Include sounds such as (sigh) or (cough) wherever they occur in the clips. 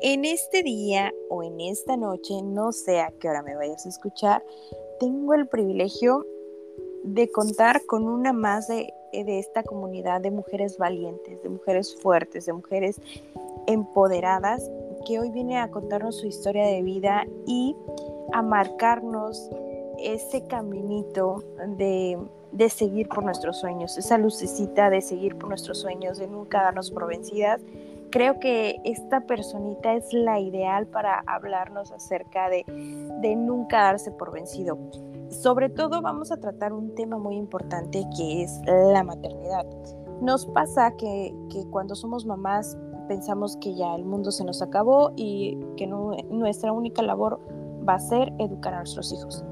En este día o en esta noche, no sé a qué hora me vayas a escuchar, tengo el privilegio de contar con una más de, de esta comunidad de mujeres valientes, de mujeres fuertes, de mujeres empoderadas, que hoy viene a contarnos su historia de vida y a marcarnos ese caminito de, de seguir por nuestros sueños, esa lucecita de seguir por nuestros sueños, de nunca darnos por vencidas. Creo que esta personita es la ideal para hablarnos acerca de, de nunca darse por vencido. Sobre todo vamos a tratar un tema muy importante que es la maternidad. Nos pasa que, que cuando somos mamás pensamos que ya el mundo se nos acabó y que no, nuestra única labor va a ser educar a nuestros hijos.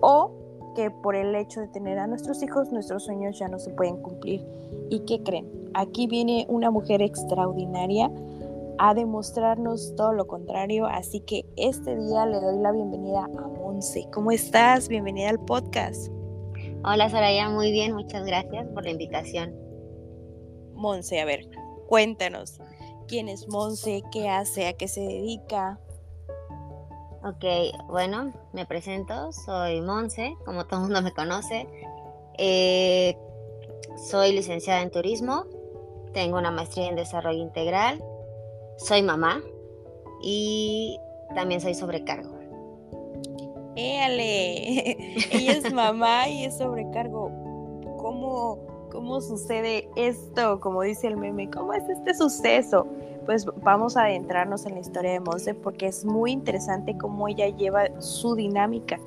O que por el hecho de tener a nuestros hijos, nuestros sueños ya no se pueden cumplir. ¿Y qué creen? Aquí viene una mujer extraordinaria a demostrarnos todo lo contrario, así que este día le doy la bienvenida a Monse. ¿Cómo estás? Bienvenida al podcast. Hola Soraya, muy bien, muchas gracias por la invitación. Monse, a ver, cuéntanos, ¿quién es Monse? ¿Qué hace? ¿A qué se dedica? Ok, bueno, me presento, soy Monse, como todo el mundo me conoce. Eh, soy licenciada en turismo, tengo una maestría en desarrollo integral, soy mamá y también soy sobrecargo. ¡Éale! (laughs) Ella es mamá y es sobrecargo. ¿Cómo, ¿Cómo sucede esto? Como dice el meme, ¿cómo es este suceso? Pues vamos a adentrarnos en la historia de Monse porque es muy interesante cómo ella lleva su dinámica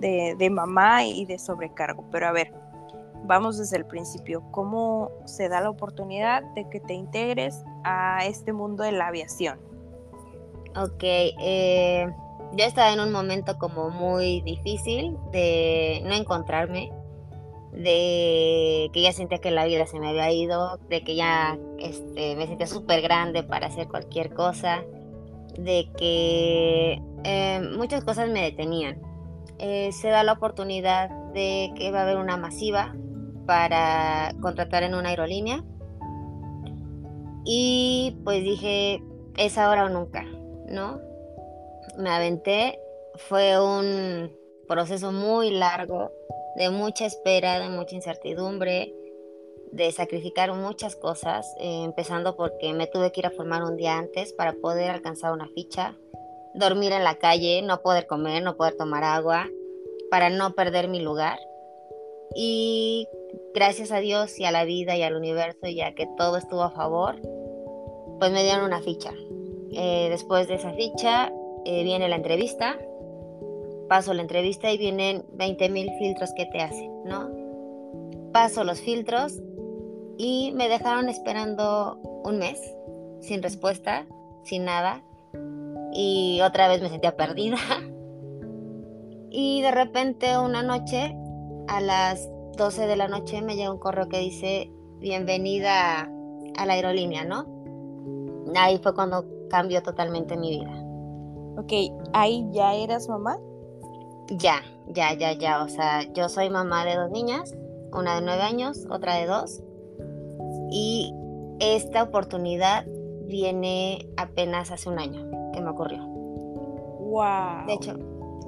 de, mamá y de sobrecargo. Pero a ver, vamos desde el principio. ¿Cómo se da la oportunidad de que te integres a este mundo de la aviación? Ok, eh, estaba en un momento como muy difícil de no encontrarme de que ya sentía que la vida se me había ido, de que ya este, me sentía súper grande para hacer cualquier cosa, de que eh, muchas cosas me detenían. Eh, se da la oportunidad de que va a haber una masiva para contratar en una aerolínea y pues dije, es ahora o nunca, ¿no? Me aventé, fue un proceso muy largo, de mucha espera, de mucha incertidumbre, de sacrificar muchas cosas, eh, empezando porque me tuve que ir a formar un día antes para poder alcanzar una ficha, dormir en la calle, no poder comer, no poder tomar agua, para no perder mi lugar. Y gracias a Dios y a la vida y al universo, ya que todo estuvo a favor, pues me dieron una ficha. Eh, después de esa ficha eh, viene la entrevista, paso la entrevista y vienen 20 mil filtros que te hacen, ¿no? Paso los filtros y me dejaron esperando un mes, sin respuesta, sin nada. Y otra vez me sentía perdida. (laughs) Y de repente una noche, a las 12 de la noche, me llega un correo que dice, bienvenida a la aerolínea, ¿no? Ahí fue cuando cambió totalmente mi vida. Ok, ¿ahí ya eras mamá? Ya, ya, ya, ya. O sea, yo soy mamá de dos niñas, una de nueve años, otra de dos. Y esta oportunidad viene apenas hace un año que me ocurrió. Wow. De hecho,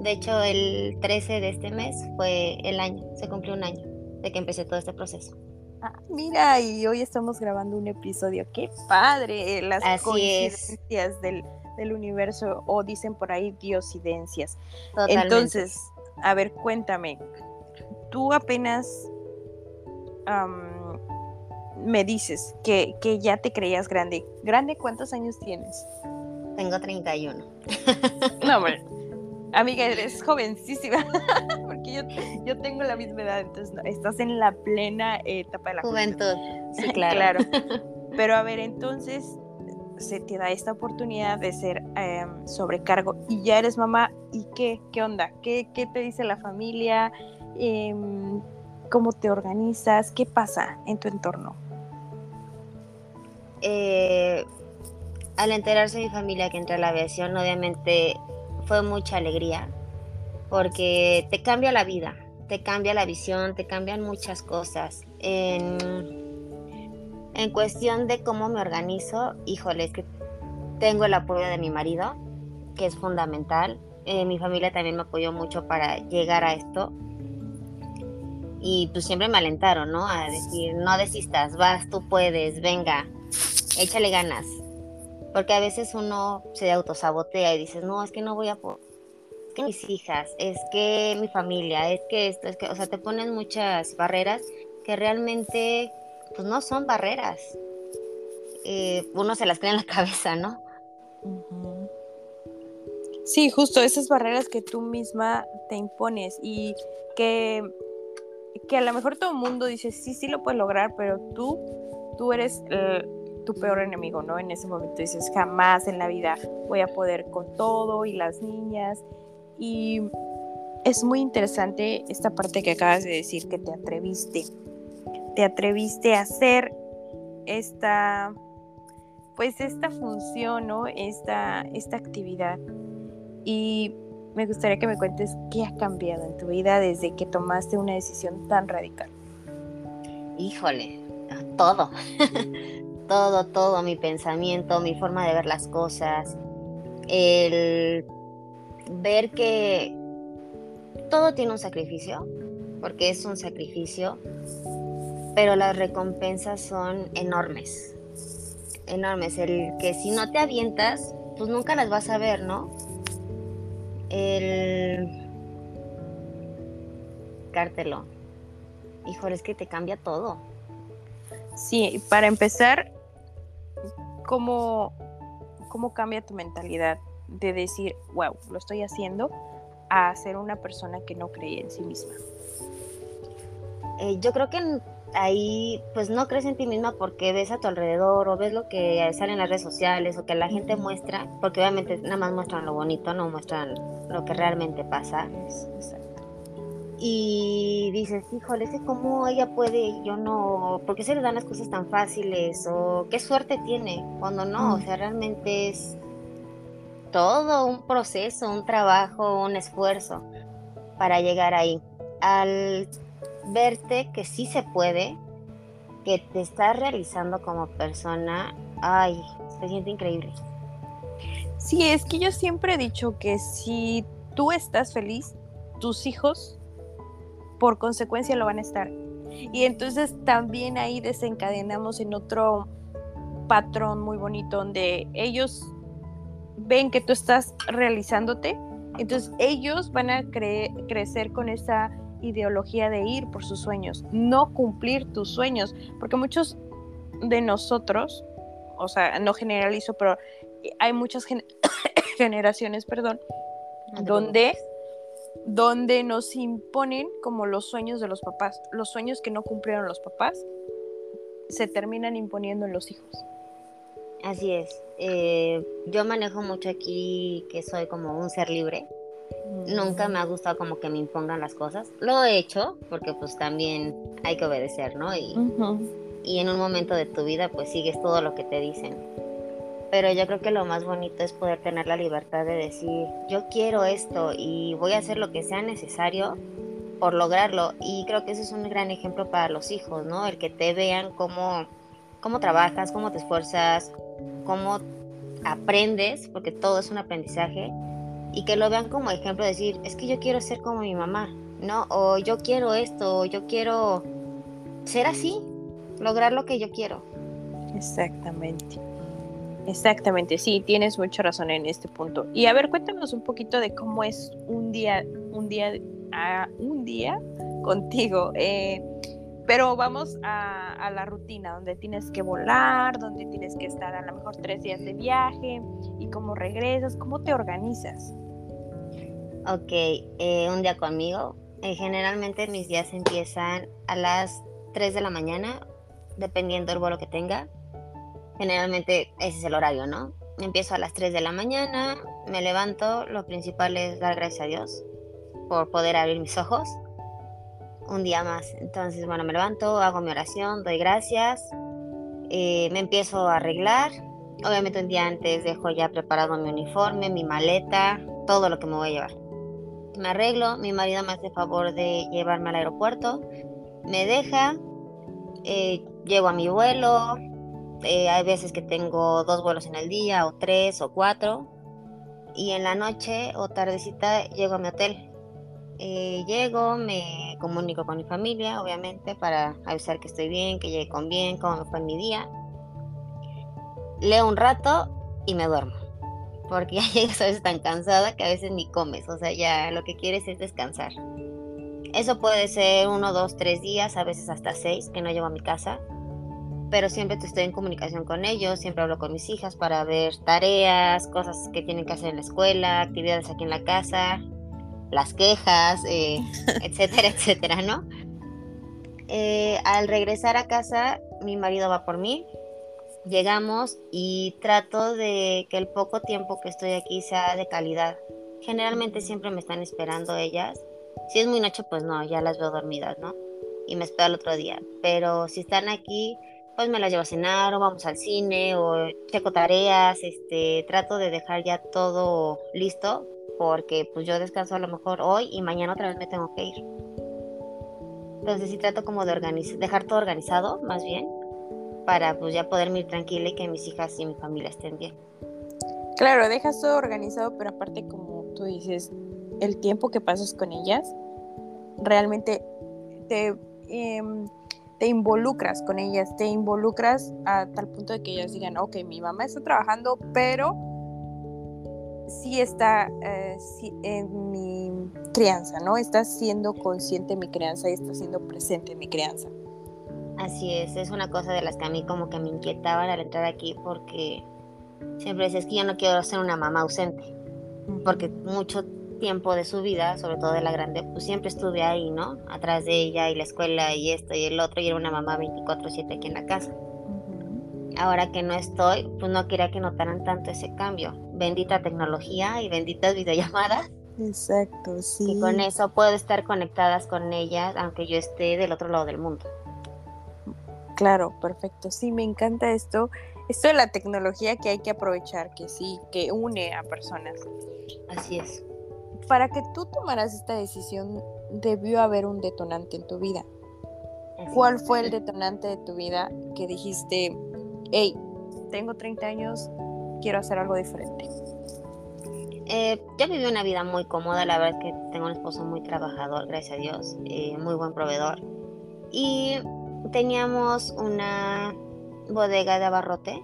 de hecho, el 13 de este mes fue el año, se cumplió un año de que empecé todo este proceso. Ah, mira, y hoy estamos grabando un episodio. ¡Qué padre! Las Así coincidencias es. del, del universo o dicen por ahí diosidencias. Totalmente. Entonces, a ver, cuéntame, tú apenas um, me dices que, que, ya te creías grande. ¿Grande cuántos años tienes? Tengo 31. (laughs) no, hombre. Amiga, eres jovencísima, (laughs) porque yo, yo, tengo la misma edad, entonces no, estás en la plena etapa de la juventud. juventud. Sí, claro. claro. (laughs) Pero a ver, entonces, se te da esta oportunidad de ser eh, sobrecargo y ya eres mamá y qué, qué onda, ¿Qué, qué te dice la familia, eh, cómo te organizas, qué pasa en tu entorno. Eh, al enterarse mi familia que entré a la aviación, obviamente fue mucha alegría porque te cambia la vida, te cambia la visión, te cambian muchas cosas. En cuestión de cómo me organizo, híjole, es que tengo el apoyo de mi marido, que es fundamental. Eh, mi familia también me apoyó mucho para llegar a esto. Y pues siempre me alentaron, ¿no? A decir, no desistas, vas, tú puedes, venga, échale ganas. Porque a veces uno se autosabotea y dices, no, es que no voy a. Es que mis hijas, es que mi familia, es que esto, es que, o sea, te ponen muchas barreras que realmente, pues no son barreras. Eh, uno se las cree en la (laughs) cabeza, ¿no? Sí, justo esas barreras que tú misma te impones y que, que a lo mejor todo el mundo dice, sí, sí lo puedes lograr, pero tú, tú eres tu peor enemigo, ¿no? En ese momento dices, jamás en la vida voy a poder con todo y las niñas. Y es muy interesante esta parte que acabas de decir, que te atreviste. Te atreviste a hacer esta pues esta función, ¿no? Esta, esta actividad. Y me gustaría que me cuentes qué ha cambiado en tu vida desde que tomaste una decisión tan radical. Híjole, todo. (laughs) todo, todo, mi pensamiento, mi forma de ver las cosas. El ver que todo tiene un sacrificio, porque es un sacrificio, pero las recompensas son enormes enormes. El que si no te avientas, pues nunca las vas a ver, ¿no? El cártelo. Híjole, es que te cambia todo. Sí, para empezar, ¿cómo, cómo cambia tu mentalidad de decir, wow, lo estoy haciendo, a ser una persona que no cree en sí misma? Eh, yo creo que ahí pues no crees en ti misma porque ves a tu alrededor o ves lo que sale en las redes sociales o que la gente muestra, porque obviamente nada más muestran lo bonito, no muestran lo que realmente pasa. Y dices, híjole, es cómo ella puede, yo no, ¿por qué se le dan las cosas tan fáciles? O qué suerte tiene, cuando no, o sea, realmente es todo un proceso, un trabajo, un esfuerzo para llegar ahí. Al verte que sí se puede, que te estás realizando como persona, ay, se siente increíble. Sí, es que yo siempre he dicho que si tú estás feliz, tus hijos por consecuencia lo van a estar. Y entonces también ahí desencadenamos en otro patrón muy bonito donde ellos ven que tú estás realizándote, entonces ellos van a crecer con esa ideología de ir por sus sueños, no cumplir tus sueños, porque muchos de nosotros, o sea, no generalizo, pero hay muchas (coughs) generaciones, perdón, donde, donde nos imponen como los sueños de los papás, los sueños que no cumplieron los papás, se terminan imponiendo en los hijos. Así es. Eh, yo manejo mucho aquí que soy como un ser libre Nunca me ha gustado como que me impongan las cosas. Lo he hecho porque pues también hay que obedecer, ¿no? Y, y en un momento de tu vida pues sigues todo lo que te dicen. Pero yo creo que lo más bonito es poder tener la libertad de decir, yo quiero esto y voy a hacer lo que sea necesario por lograrlo. Y creo que eso es un gran ejemplo para los hijos, ¿no? El que te vean cómo, cómo trabajas, cómo te esfuerzas, cómo aprendes, porque todo es un aprendizaje y que lo vean como ejemplo, decir, es que yo quiero ser como mi mamá, ¿no? O yo quiero esto, o yo quiero ser así, lograr lo que yo quiero. Exactamente. Exactamente, sí, tienes mucha razón en este punto. Y a ver, cuéntanos un poquito de cómo es un día, un día, a un día contigo. Eh, pero vamos a, a, la rutina, donde tienes que volar, donde tienes que estar a lo mejor tres días de viaje y cómo regresas, cómo te organizas. Ok, eh, un día conmigo. Eh, generalmente mis días empiezan a las 3 de la mañana, dependiendo del vuelo que tenga. Generalmente ese es el horario, ¿no? Empiezo a las 3 de la mañana, me levanto, lo principal es dar gracias a Dios por poder abrir mis ojos un día más. Entonces, bueno, me levanto, hago mi oración, doy gracias, eh, me empiezo a arreglar. Obviamente un día antes dejo ya preparado mi uniforme, mi maleta, todo lo que me voy a llevar me arreglo, mi marido me hace favor de llevarme al aeropuerto, me deja, eh, llego a mi vuelo, Eh, hay veces que tengo dos vuelos en el día, o tres, o cuatro. Y en la noche o tardecita llego a mi hotel. Eh, llego, me comunico con mi familia, obviamente, para avisar que estoy bien, que llegué con bien, cómo fue mi día. Leo un rato y me duermo. Porque (laughs) ya llegas a veces tan cansada que a veces ni comes. O sea, ya lo que quieres es descansar. Eso puede ser uno, dos, tres días, a veces hasta seis, que no llevo a mi casa pero siempre estoy en comunicación con ellos, siempre hablo con mis hijas para ver tareas, cosas que tienen que hacer en la escuela, actividades aquí en la casa, las quejas, eh, (laughs) etcétera, etcétera, ¿no? Eh, al regresar a casa, mi marido va por mí, llegamos y trato de que el poco tiempo que estoy aquí sea de calidad. Generalmente siempre me están esperando ellas. Si es muy noche, pues no, ya las veo dormidas, ¿no? Y me espero el otro día. Pero si están aquí, pues me las llevo a cenar o vamos al cine o checo tareas, este, trato de dejar ya todo listo porque pues yo descanso a lo mejor hoy y mañana otra vez me tengo que ir. Entonces sí trato como de organizar, dejar todo organizado más bien para pues ya poderme ir tranquila y que mis hijas y mi familia estén bien. Claro, dejas todo organizado, pero aparte como tú dices, el tiempo que pasas con ellas realmente te... Em, te involucras con ellas, te involucras a tal punto de que ellas digan, ok, mi mamá está trabajando, pero sí está eh, en mi crianza, ¿no? Está siendo consciente de mi crianza y está siendo presente en mi crianza. Así es, es una cosa de las que a mí como que me inquietaban al entrar aquí porque siempre decía, es que yo no quiero ser una mamá ausente, porque mucho tiempo de su vida, sobre todo de la grande, pues siempre estuve ahí, ¿no? Atrás de ella y la escuela y esto y el otro, y era una mamá 24/7 aquí en la casa. Ahora que no estoy, pues no quería que notaran tanto ese cambio. Bendita tecnología y benditas videollamadas. Exacto, sí. Y con eso puedo estar conectadas con ellas, aunque yo esté del otro lado del mundo. Claro, perfecto. Sí, me encanta esto. Esto de la tecnología que hay que aprovechar, que sí, que une a personas. Así es para que tú tomaras esta decisión debió haber un detonante en tu vida. ¿Cuál fue el detonante de tu vida que dijiste, hey, tengo 30 años, quiero hacer algo diferente? Eh, yo viví una vida muy cómoda, la verdad es que tengo un esposo muy trabajador, gracias a Dios, eh, muy buen proveedor. Y teníamos una bodega de abarrote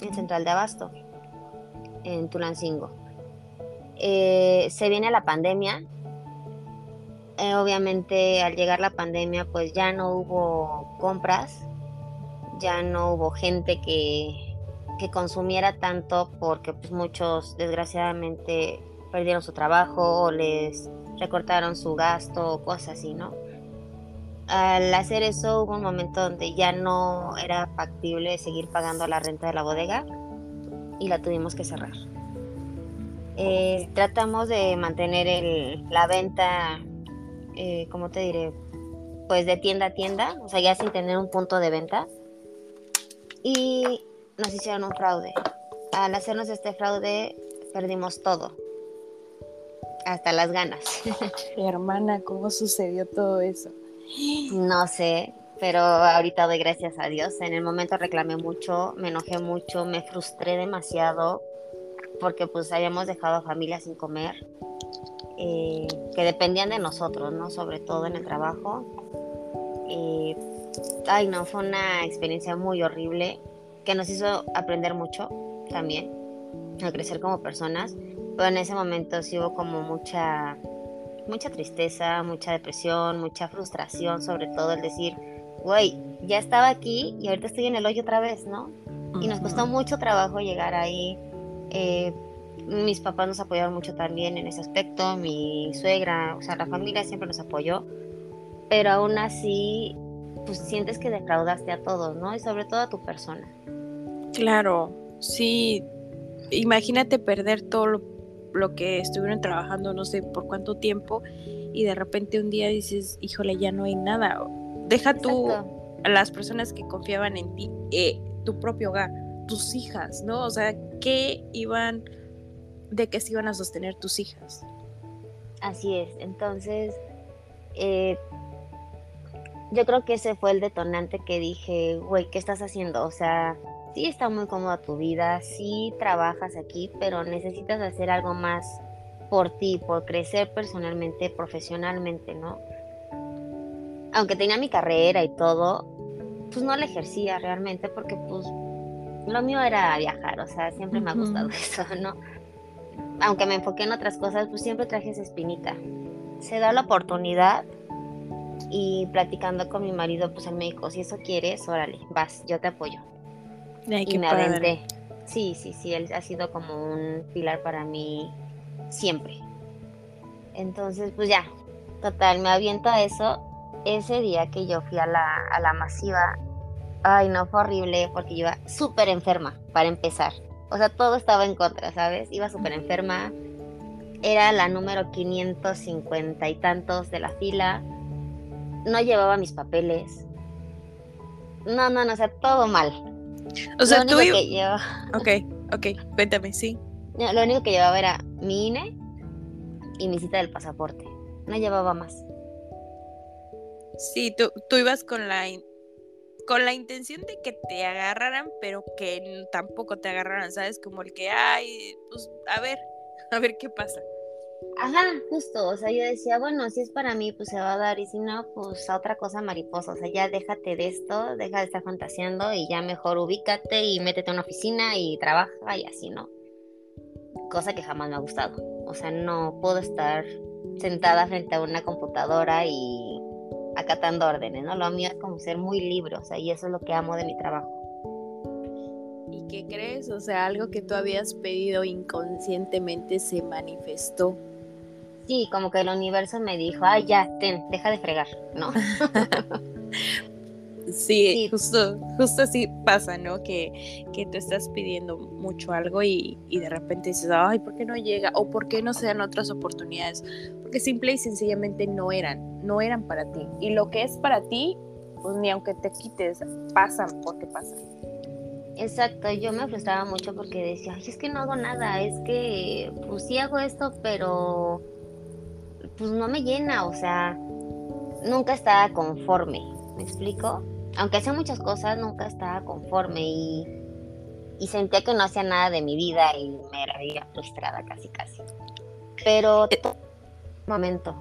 en Central de Abasto, en Tulancingo. Eh, se viene la pandemia. Eh, obviamente al llegar la pandemia pues ya no hubo compras, ya no hubo gente que, que consumiera tanto porque pues muchos desgraciadamente perdieron su trabajo o les recortaron su gasto o cosas así, ¿no? Al hacer eso hubo un momento donde ya no era factible seguir pagando la renta de la bodega y la tuvimos que cerrar. Eh, tratamos de mantener la venta, eh, ¿cómo te diré? Pues de tienda a tienda, o sea, ya sin tener un punto de venta. Y nos hicieron un fraude. Al hacernos este fraude, perdimos todo. Hasta las ganas. (laughs) Hermana, ¿cómo sucedió todo eso? No sé, pero ahorita doy gracias a Dios. En el momento reclamé mucho, me enojé mucho, me frustré demasiado porque pues habíamos dejado a familias sin comer, eh, que dependían de nosotros, ¿no? Sobre todo en el trabajo. Eh, ay, no, fue una experiencia muy horrible que nos hizo aprender mucho también, a crecer como personas, pero en ese momento sí hubo como mucha, mucha tristeza, mucha depresión, mucha frustración, sobre todo el decir, güey, ya estaba aquí y ahorita estoy en el hoyo otra vez, ¿no? Y nos costó mucho trabajo llegar ahí, eh, mis papás nos apoyaron mucho también en ese aspecto, mi suegra, o sea, la familia siempre nos apoyó, pero aún así, pues sientes que defraudaste a todos, ¿no? Y sobre todo a tu persona. Claro, sí, imagínate perder todo lo, que estuvieron trabajando, no sé por cuánto tiempo, y de repente un día dices, híjole, ya no hay nada. Deja tú a las personas que confiaban en ti, eh, tu propio hogar, tus hijas, ¿no? O sea, ¿qué iban, de qué se iban a sostener tus hijas? Así es, entonces, eh, yo creo que ese fue el detonante que dije, güey, ¿qué estás haciendo? O sea, sí está muy cómoda tu vida, sí trabajas aquí, pero necesitas hacer algo más por ti, por crecer personalmente, profesionalmente, ¿no? Aunque tenía mi carrera y todo, pues no la ejercía realmente porque pues lo mío era viajar, o sea, siempre me ha gustado (laughs) eso, ¿no? Aunque me enfoqué en otras cosas, pues siempre traje esa espinita. Se da la oportunidad y platicando con mi marido, pues él me dijo, si eso quieres, órale, vas, yo te apoyo. Y me aventé. Sí, sí, sí, él ha sido como un pilar para mí siempre. Entonces, pues ya, total, me aviento a eso. Ese día que yo fui a la, a la masiva, ay, no, fue horrible porque yo iba súper enferma, para empezar. O sea, todo estaba en contra, ¿sabes? Iba súper enferma. Era la número 550 y tantos de la fila. No llevaba mis papeles. No, no, no, o sea, todo mal. O sea, tú... Que Ok, ok, cuéntame, sí. lo único que llevaba era mi INE y mi cita del pasaporte. No llevaba más. Sí, tú, tú ibas con la con la intención de que te agarraran, pero que tampoco te agarraran, ¿sabes? Como el que, ay, pues a ver, (laughs) a ver qué pasa. Ajá, justo, o sea, yo decía, bueno, si es para mí, pues se va a dar, y si no, pues a otra cosa mariposa, o sea, ya déjate de esto, deja de estar fantaseando y ya mejor ubícate y métete a una oficina y trabaja y así, ¿no? Cosa que jamás me ha gustado, o sea, no puedo estar sentada frente a una computadora y acatando órdenes, ¿no? Lo mío es como ser muy libre, o sea, y eso es lo que amo de mi trabajo. ¿Y qué crees? O sea, algo que tú habías pedido inconscientemente se manifestó. Sí, como que el universo me dijo, ay, ya, ten, deja de fregar, ¿no? (laughs) Sí, Justo, justo así pasa, ¿no? Que, que tú estás pidiendo mucho algo y, y, de repente dices, ay, ¿por qué no llega? O ¿por qué no se dan otras oportunidades? Porque simple y sencillamente no eran, no eran para ti. Y lo que es para ti, pues ni aunque te quites, pasan porque pasan. Exacto, yo me frustraba mucho porque decía, ay, es que no hago nada, es que pues sí hago esto, pero pues no me llena, o sea, nunca estaba conforme, ¿me explico? aunque hacía muchas cosas, nunca estaba conforme y, sentía que no hacía nada de mi vida y me era frustrada casi casi. Pero eh, momento.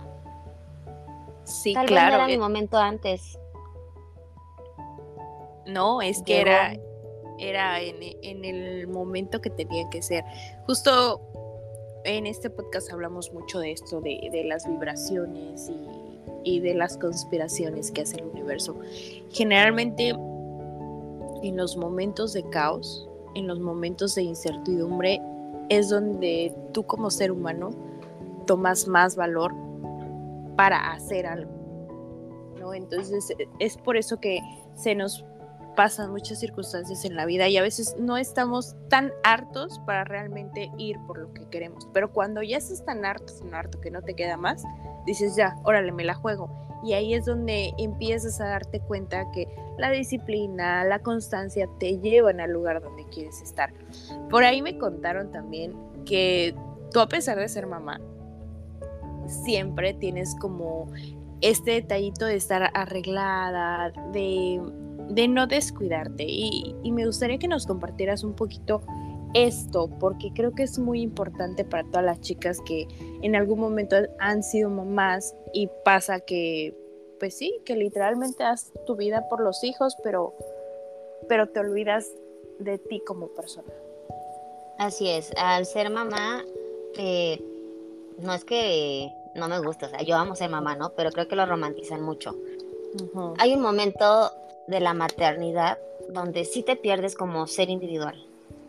Sí, Tal claro. Vez era mi momento antes. No, es que era, era en, el momento que tenía que ser. Justo en este podcast hablamos mucho de esto, de, de las vibraciones y y de las conspiraciones que hace el universo. Generalmente en los momentos de caos, en los momentos de incertidumbre, es donde tú como ser humano tomas más valor para hacer algo. ¿no? Entonces es por eso que se nos pasan muchas circunstancias en la vida y a veces no estamos tan hartos para realmente ir por lo que queremos. Pero cuando ya estás tan harto, tan harto que no te queda más, dices ya, órale, me la juego. Y ahí es donde empiezas a darte cuenta que la disciplina, la constancia te llevan al lugar donde quieres estar. Por ahí me contaron también que tú a pesar de ser mamá, siempre tienes como este detallito de estar arreglada, de de no descuidarte. Y, me gustaría que nos compartieras un poquito esto, porque creo que es muy importante para todas las chicas que en algún momento han sido mamás y pasa que, pues sí, que literalmente das tu vida por los hijos, pero, pero te olvidas de ti como persona. Así es, al ser mamá, eh, no es que no me gusta, o sea, yo amo ser mamá, ¿no? Pero creo que lo romantizan mucho. Hay un momento de la maternidad donde sí te pierdes como ser individual.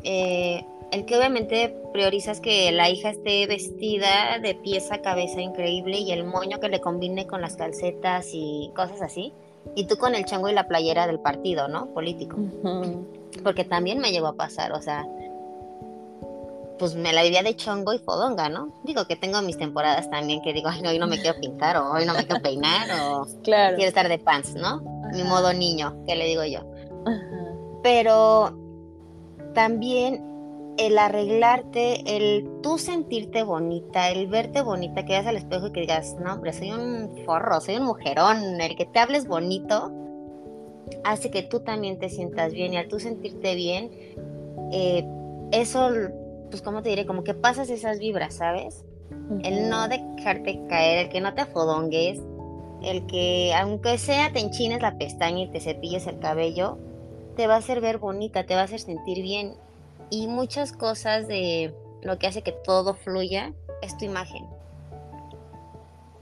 Eh, el que obviamente priorizas que la hija esté vestida de pieza a cabeza increíble y el moño que le combine con las calcetas y cosas así. Y tú con el chango y la playera del partido, ¿no? Político. Porque también me llegó a pasar, o sea, pues me la vivía de chongo y fodonga, ¿no? Digo que tengo mis temporadas también que digo, ay, hoy no me quiero pintar o hoy no me quiero peinar o (laughs) quiero estar de pants, ¿no? Mi modo niño, que le digo yo. Pero también el arreglarte, el tú sentirte bonita, el verte bonita, que veas al espejo y que digas, no, hombre, soy un forro, soy un mujerón, el que te hables bonito, hace que tú también te sientas bien y al tú sentirte bien, eh, eso, pues, ¿cómo te diré? Como que pasas esas vibras, ¿sabes? El no dejarte caer, el que no te afodongues, el que aunque sea te enchines la pestaña y te cepilles el cabello, te va a hacer ver bonita, te va a hacer sentir bien y muchas cosas de lo que hace que todo fluya es tu imagen.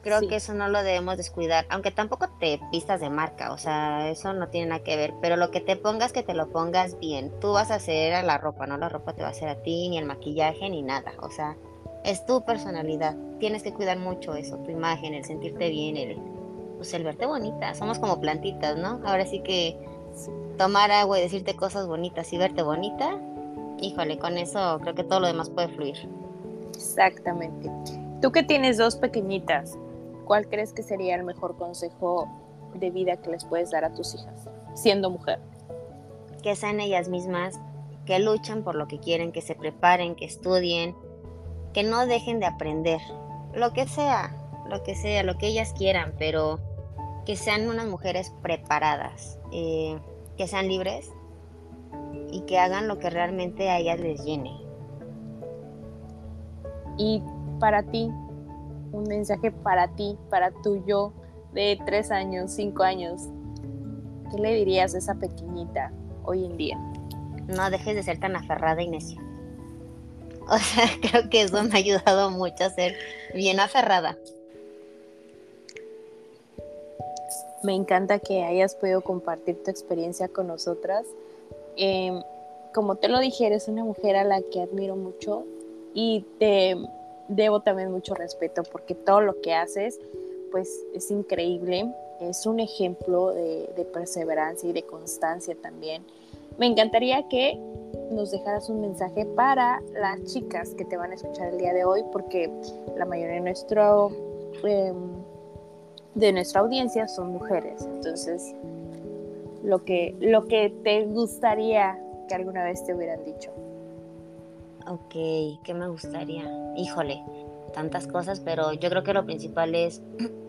Creo que eso no lo debemos descuidar, aunque tampoco te pistas de marca, o sea, eso no tiene nada que ver, pero lo que te pongas, que te lo pongas bien. Tú vas a hacer a la ropa, no la ropa te va a hacer a ti, ni el maquillaje, ni nada, o sea, es tu personalidad. Tienes que cuidar mucho eso, tu imagen, el sentirte bien, el, pues el verte bonita. Somos como plantitas, ¿no? Ahora sí que tomar agua y decirte cosas bonitas y verte bonita híjole, con eso creo que todo lo demás puede fluir. Exactamente. Tú que tienes dos pequeñitas, ¿cuál crees que sería el mejor consejo de vida que les puedes dar a tus hijas, siendo mujer? Que sean ellas mismas, que luchen por lo que quieren, que se preparen, que estudien, que no dejen de aprender, lo que sea, lo que sea, lo que ellas quieran, pero que sean unas mujeres preparadas, eh, que sean libres y que hagan lo que realmente a ellas les llene. Y para ti, un mensaje para ti, para tu yo de tres años, cinco años, ¿qué le dirías a esa pequeñita hoy en día? No dejes de ser tan aferrada y necia. (laughs) O sea, creo que eso me ha ayudado mucho a ser bien aferrada. Me encanta que hayas podido compartir tu experiencia con nosotras Em, como te lo dije, eres una mujer a la que admiro mucho y te debo también mucho respeto porque todo lo que haces pues es increíble, es un ejemplo de, perseverancia y de constancia también. Me encantaría que nos dejaras un mensaje para las chicas que te van a escuchar el día de hoy porque la mayoría de nuestro em, de nuestra audiencia son mujeres entonces lo que, lo que te gustaría que alguna vez te hubieran dicho. Ok, ¿qué me gustaría? Híjole, tantas cosas, pero yo creo que lo principal es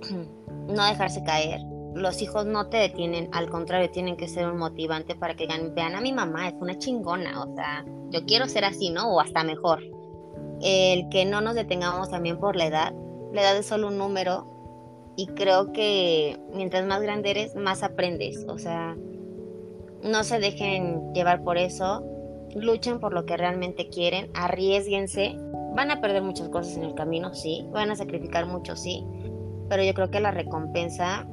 (clears throat) no dejarse caer. Los hijos no te detienen, al contrario, tienen que ser un motivante para que vean a mi mamá, es una chingona, o sea, yo quiero ser así, ¿no? O hasta mejor. El que no nos detengamos también por la edad, la edad es solo un número y creo que mientras más grande eres, más aprendes. O sea, no se dejen llevar por eso, luchen por lo que realmente quieren, arriesguense. Van a perder muchas cosas en el camino, sí, van a sacrificar mucho, sí, pero yo creo que la recompensa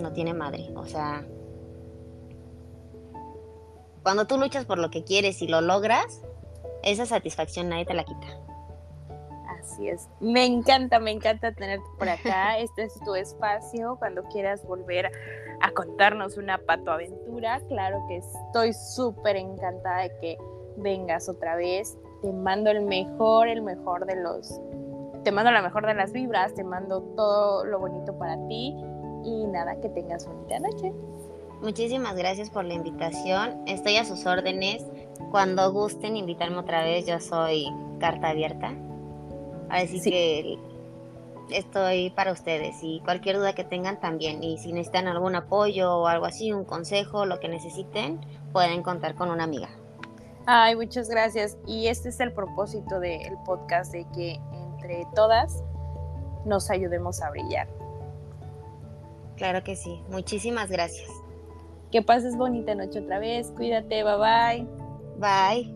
no tiene madre. O sea, cuando tú luchas por lo que quieres y lo logras, esa satisfacción nadie te la quita. Así es. Me encanta, me encanta tenerte por acá. (laughs) Este es tu espacio. Cuando quieras volver a contarnos una patoaventura, claro que estoy súper encantada de que vengas otra vez. Te mando el mejor, el mejor de los. Te mando la mejor de las vibras, te mando todo lo bonito para ti y nada, que tengas bonita noche. Muchísimas gracias por la invitación. Estoy a sus órdenes. Cuando gusten invitarme otra vez, yo soy carta abierta. Así que estoy para ustedes y cualquier duda que tengan también. Y si necesitan algún apoyo o algo así, un consejo, lo que necesiten, pueden contar con una amiga. Ay, muchas gracias. Y este es el propósito del podcast, de que entre todas nos ayudemos a brillar. Claro que sí. Muchísimas gracias. Que pases bonita noche otra vez. Cuídate. Bye bye. Bye.